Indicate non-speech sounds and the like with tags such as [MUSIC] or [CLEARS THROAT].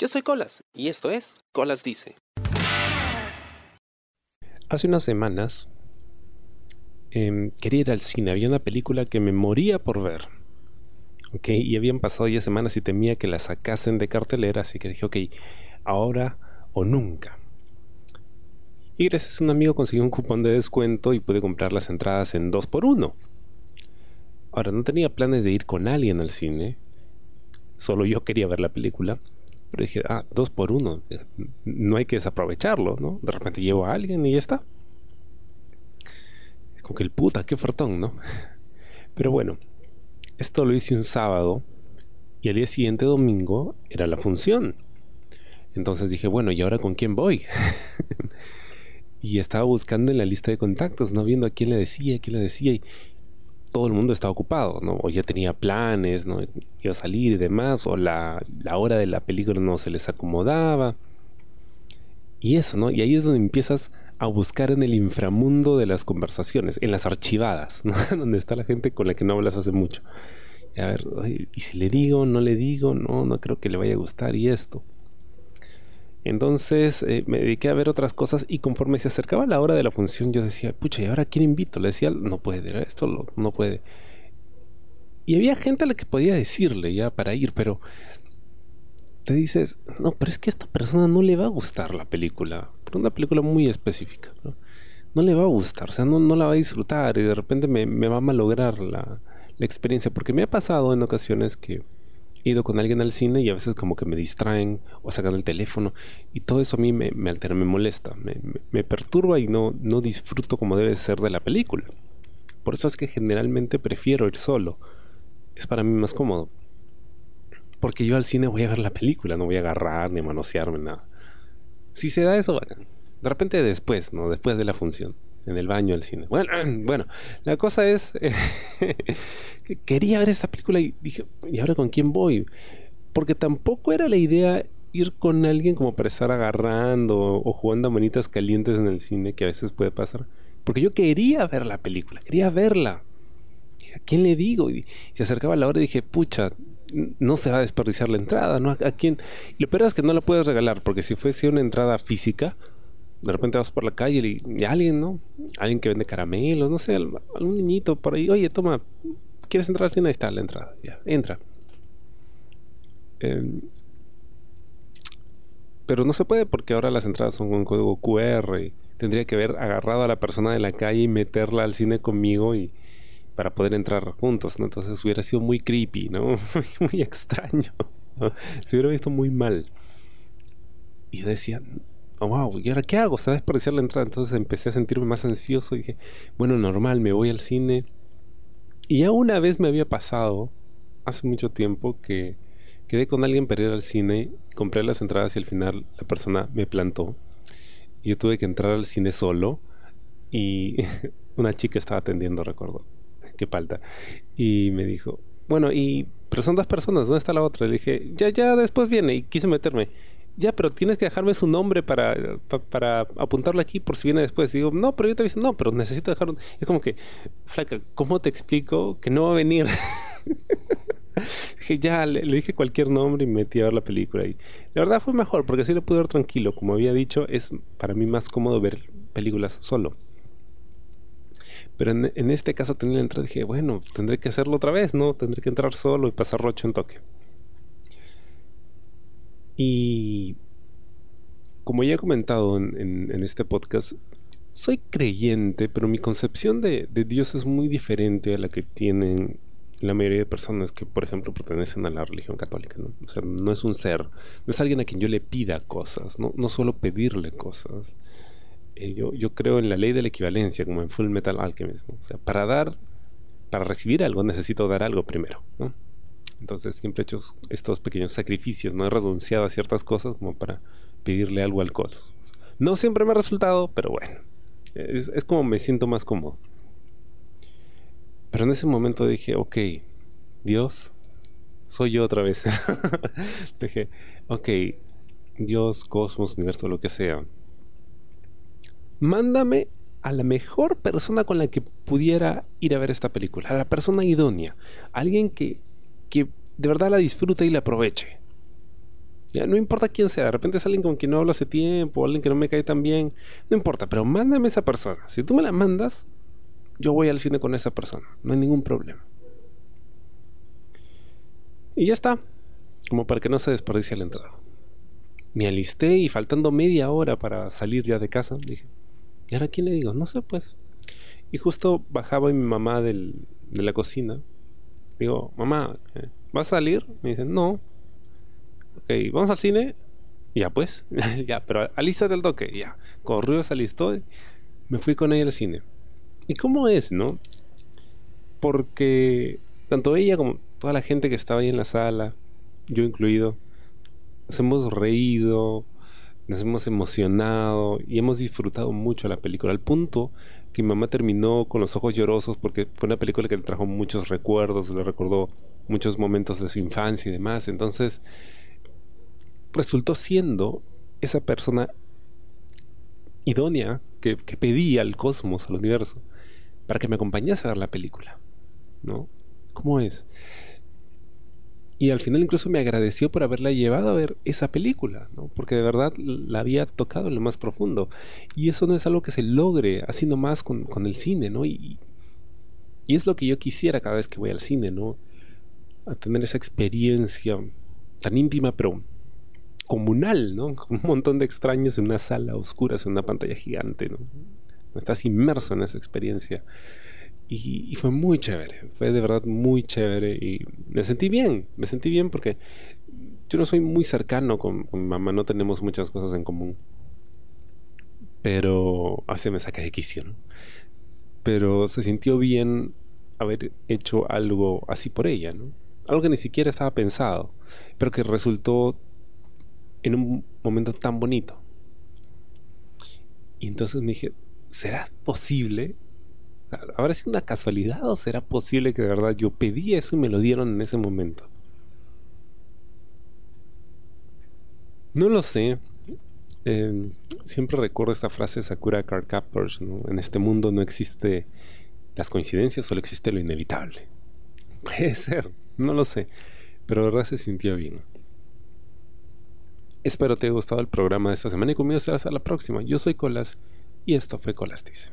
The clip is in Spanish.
Yo soy Colas y esto es Colas Dice. Hace unas semanas em, quería ir al cine, había una película que me moría por ver. Ok, y habían pasado ya semanas y temía que la sacasen de cartelera, así que dije, ok, ahora o nunca. Y gracias a un amigo conseguí un cupón de descuento y pude comprar las entradas en 2 por 1 Ahora, no tenía planes de ir con alguien al cine, solo yo quería ver la película. Pero dije, ah, dos por uno, no hay que desaprovecharlo, ¿no? De repente llevo a alguien y ya está. Es como que el puta, qué fortón, ¿no? Pero bueno, esto lo hice un sábado y al día siguiente domingo era la función. Entonces dije, bueno, ¿y ahora con quién voy? [LAUGHS] y estaba buscando en la lista de contactos, no viendo a quién le decía, a quién le decía. Y, todo el mundo estaba ocupado, ¿no? O ya tenía planes, ¿no? Iba a salir y demás, o la, hora de la película no se les acomodaba. Y eso, ¿no? Y ahí es donde empiezas a buscar en el inframundo de las conversaciones, en las archivadas, [LAUGHS] ¿no? donde está la gente con la que no hablas hace mucho. Y a ver, ¿y si le digo, no le digo? No, no creo que le vaya a gustar y esto. Entonces eh, me dediqué a ver otras cosas y conforme se acercaba la hora de la función yo decía, pucha, ¿y ahora quién invito? Le decía, no puede, esto no puede. Y había gente a la que podía decirle ya para ir, pero te dices, no, pero es que a esta persona no le va a gustar la película, pero una película muy específica, ¿no? no le va a gustar, o sea, no, la va a disfrutar y de repente me, va a malograr la experiencia, porque me ha pasado en ocasiones que ido con alguien al cine y a veces como que me distraen o sacan el teléfono y todo eso a mí me, altera, me molesta, me, perturba y no, no disfruto como debe ser de la película. Por eso es que generalmente prefiero ir solo. Es para mí más cómodo. Porque yo al cine voy a ver la película, no voy a agarrar ni a manosearme, nada. Si se da eso, bacán. De repente después, ¿no? Después de la función en el baño del cine. [CLEARS THROAT] Bueno, la cosa es [LAUGHS] que quería ver esta película y dije, ¿y ahora con quién voy? Porque tampoco era la idea ir con alguien como para estar agarrando o jugando a manitas calientes en el cine, que a veces puede pasar. Porque yo quería ver la película, quería verla. ¿A quién le digo? Y se acercaba la hora y dije, pucha, no se va a desperdiciar la entrada, ¿no? ¿A quién? Y lo peor es que no la puedes regalar, porque si fuese una entrada física, de repente vas por la calle y, alguien, ¿no? Alguien que vende caramelos, no sé, algún niñito por ahí, oye, toma, ¿quieres entrar al cine? Ahí está la entrada, ya, entra. Em, pero no se puede porque ahora las entradas son con código QR tendría que haber agarrado a la persona de la calle y meterla al cine conmigo y para poder entrar juntos, ¿no? Entonces hubiera sido muy creepy, ¿no? [LAUGHS] muy, extraño. Se hubiera visto muy mal. Y decía, wow, ¿y ahora qué hago? ¿Sabes desperdiciar la entrada? Entonces empecé a sentirme más ansioso y dije, bueno, normal, me voy al cine. Y ya una vez me había pasado, hace mucho tiempo, que quedé con alguien para ir al cine, compré las entradas y al final la persona me plantó. Yo tuve que entrar al cine solo y [LAUGHS] una chica estaba atendiendo, recuerdo. Qué falta. Y me dijo, bueno, y pero son dos personas, ¿dónde está la otra? Le dije, ya, ya, después viene y quise meterme ya, pero tienes que dejarme su nombre para, para, apuntarlo aquí por si viene después. digo, no, pero yo te aviso, no, pero necesito dejar un... Es como que, flaca, ¿cómo te explico que no va a venir? [LAUGHS] dije, ya, le, dije cualquier nombre y me metí a ver la película. Y la verdad fue mejor, porque así lo pude ver tranquilo. Como había dicho, es para mí más cómodo ver películas solo. Pero en, este caso tenía la entrada dije, bueno, tendré que hacerlo otra vez, ¿no? Tendré que entrar solo y pasar rocho en toque. Y como ya he comentado en, este podcast, soy creyente, pero mi concepción de, Dios es muy diferente a la que tienen la mayoría de personas que, por ejemplo, pertenecen a la religión católica. ¿no? O sea, no es un ser, no es alguien a quien yo le pida cosas, no, no solo pedirle cosas. Eh, yo creo en la ley de la equivalencia, como en Full Metal Alchemist. O sea, para dar, para recibir algo necesito dar algo primero. ¿no? Entonces siempre he hecho estos pequeños sacrificios, no he renunciado a ciertas cosas como para pedirle algo al cosmos. No siempre me ha resultado, pero bueno, es, como me siento más cómodo. Pero en ese momento dije, ok, Dios, soy yo otra vez. [LAUGHS] dije, ok, Dios, cosmos, universo, lo que sea. Mándame a la mejor persona con la que pudiera ir a ver esta película, a la persona idónea, alguien que que de verdad la disfrute y la aproveche. Ya, no importa quién sea, de repente es alguien con quien no hablo hace tiempo, alguien que no me cae tan bien, no importa, pero mándame esa persona. Si tú me la mandas, yo voy al cine con esa persona, no hay ningún problema. Y ya está, como para que no se desperdicie la entrada. Me alisté y faltando media hora para salir ya de casa, dije, ¿y ahora quién le digo? No sé, pues. Y justo bajaba mi mamá de la cocina. Digo, mamá, eh, ¿vas a salir? Me dice, no. Ok, ¿vamos al cine? Ya pues, [LAUGHS] ya, pero alístate el toque, ya. Corrió, se alistó, me fui con ella al cine. ¿Y cómo es, no? Porque tanto ella como toda la gente que estaba ahí en la sala, yo incluido, nos hemos reído, nos hemos emocionado y hemos disfrutado mucho la película, al punto mi mamá terminó con los ojos llorosos porque fue una película que le trajo muchos recuerdos, le recordó muchos momentos de su infancia y demás. Entonces, resultó siendo esa persona idónea que, que pedía al cosmos, al universo, para que me acompañase a ver la película. ¿No? ¿Cómo es? Y al final incluso me agradeció por haberla llevado a ver esa película, ¿no? porque de verdad la había tocado en lo más profundo. Y eso no es algo que se logre así nomás con, con el cine, ¿no? Y, y, es lo que yo quisiera cada vez que voy al cine, ¿no? A tener esa experiencia tan íntima, pero comunal, ¿no? [LAUGHS] Con un montón de extraños en una sala oscura, en una pantalla gigante, ¿no? Estás inmerso en esa experiencia. Y, fue muy chévere, fue de verdad muy chévere y me sentí bien, me sentí bien porque yo no soy muy cercano con, mi mamá, no tenemos muchas cosas en común. Pero a veces me saca de quicio, ¿no? Pero se sintió bien haber hecho algo así por ella, ¿no? Algo que ni siquiera estaba pensado, pero que resultó en un momento tan bonito. Y entonces me dije, ¿será posible ¿Habrá sido una casualidad o será posible que de verdad yo pedí eso y me lo dieron en ese momento? No lo sé. Em, siempre recuerdo esta frase de Sakura Card Captors, En este mundo no existe las coincidencias, solo existe lo inevitable. [LAUGHS] Puede ser, no lo sé. Pero de verdad se sintió bien. Espero te haya gustado el programa de esta semana y conmigo será hasta la próxima. Yo soy Colas y esto fue Colastis.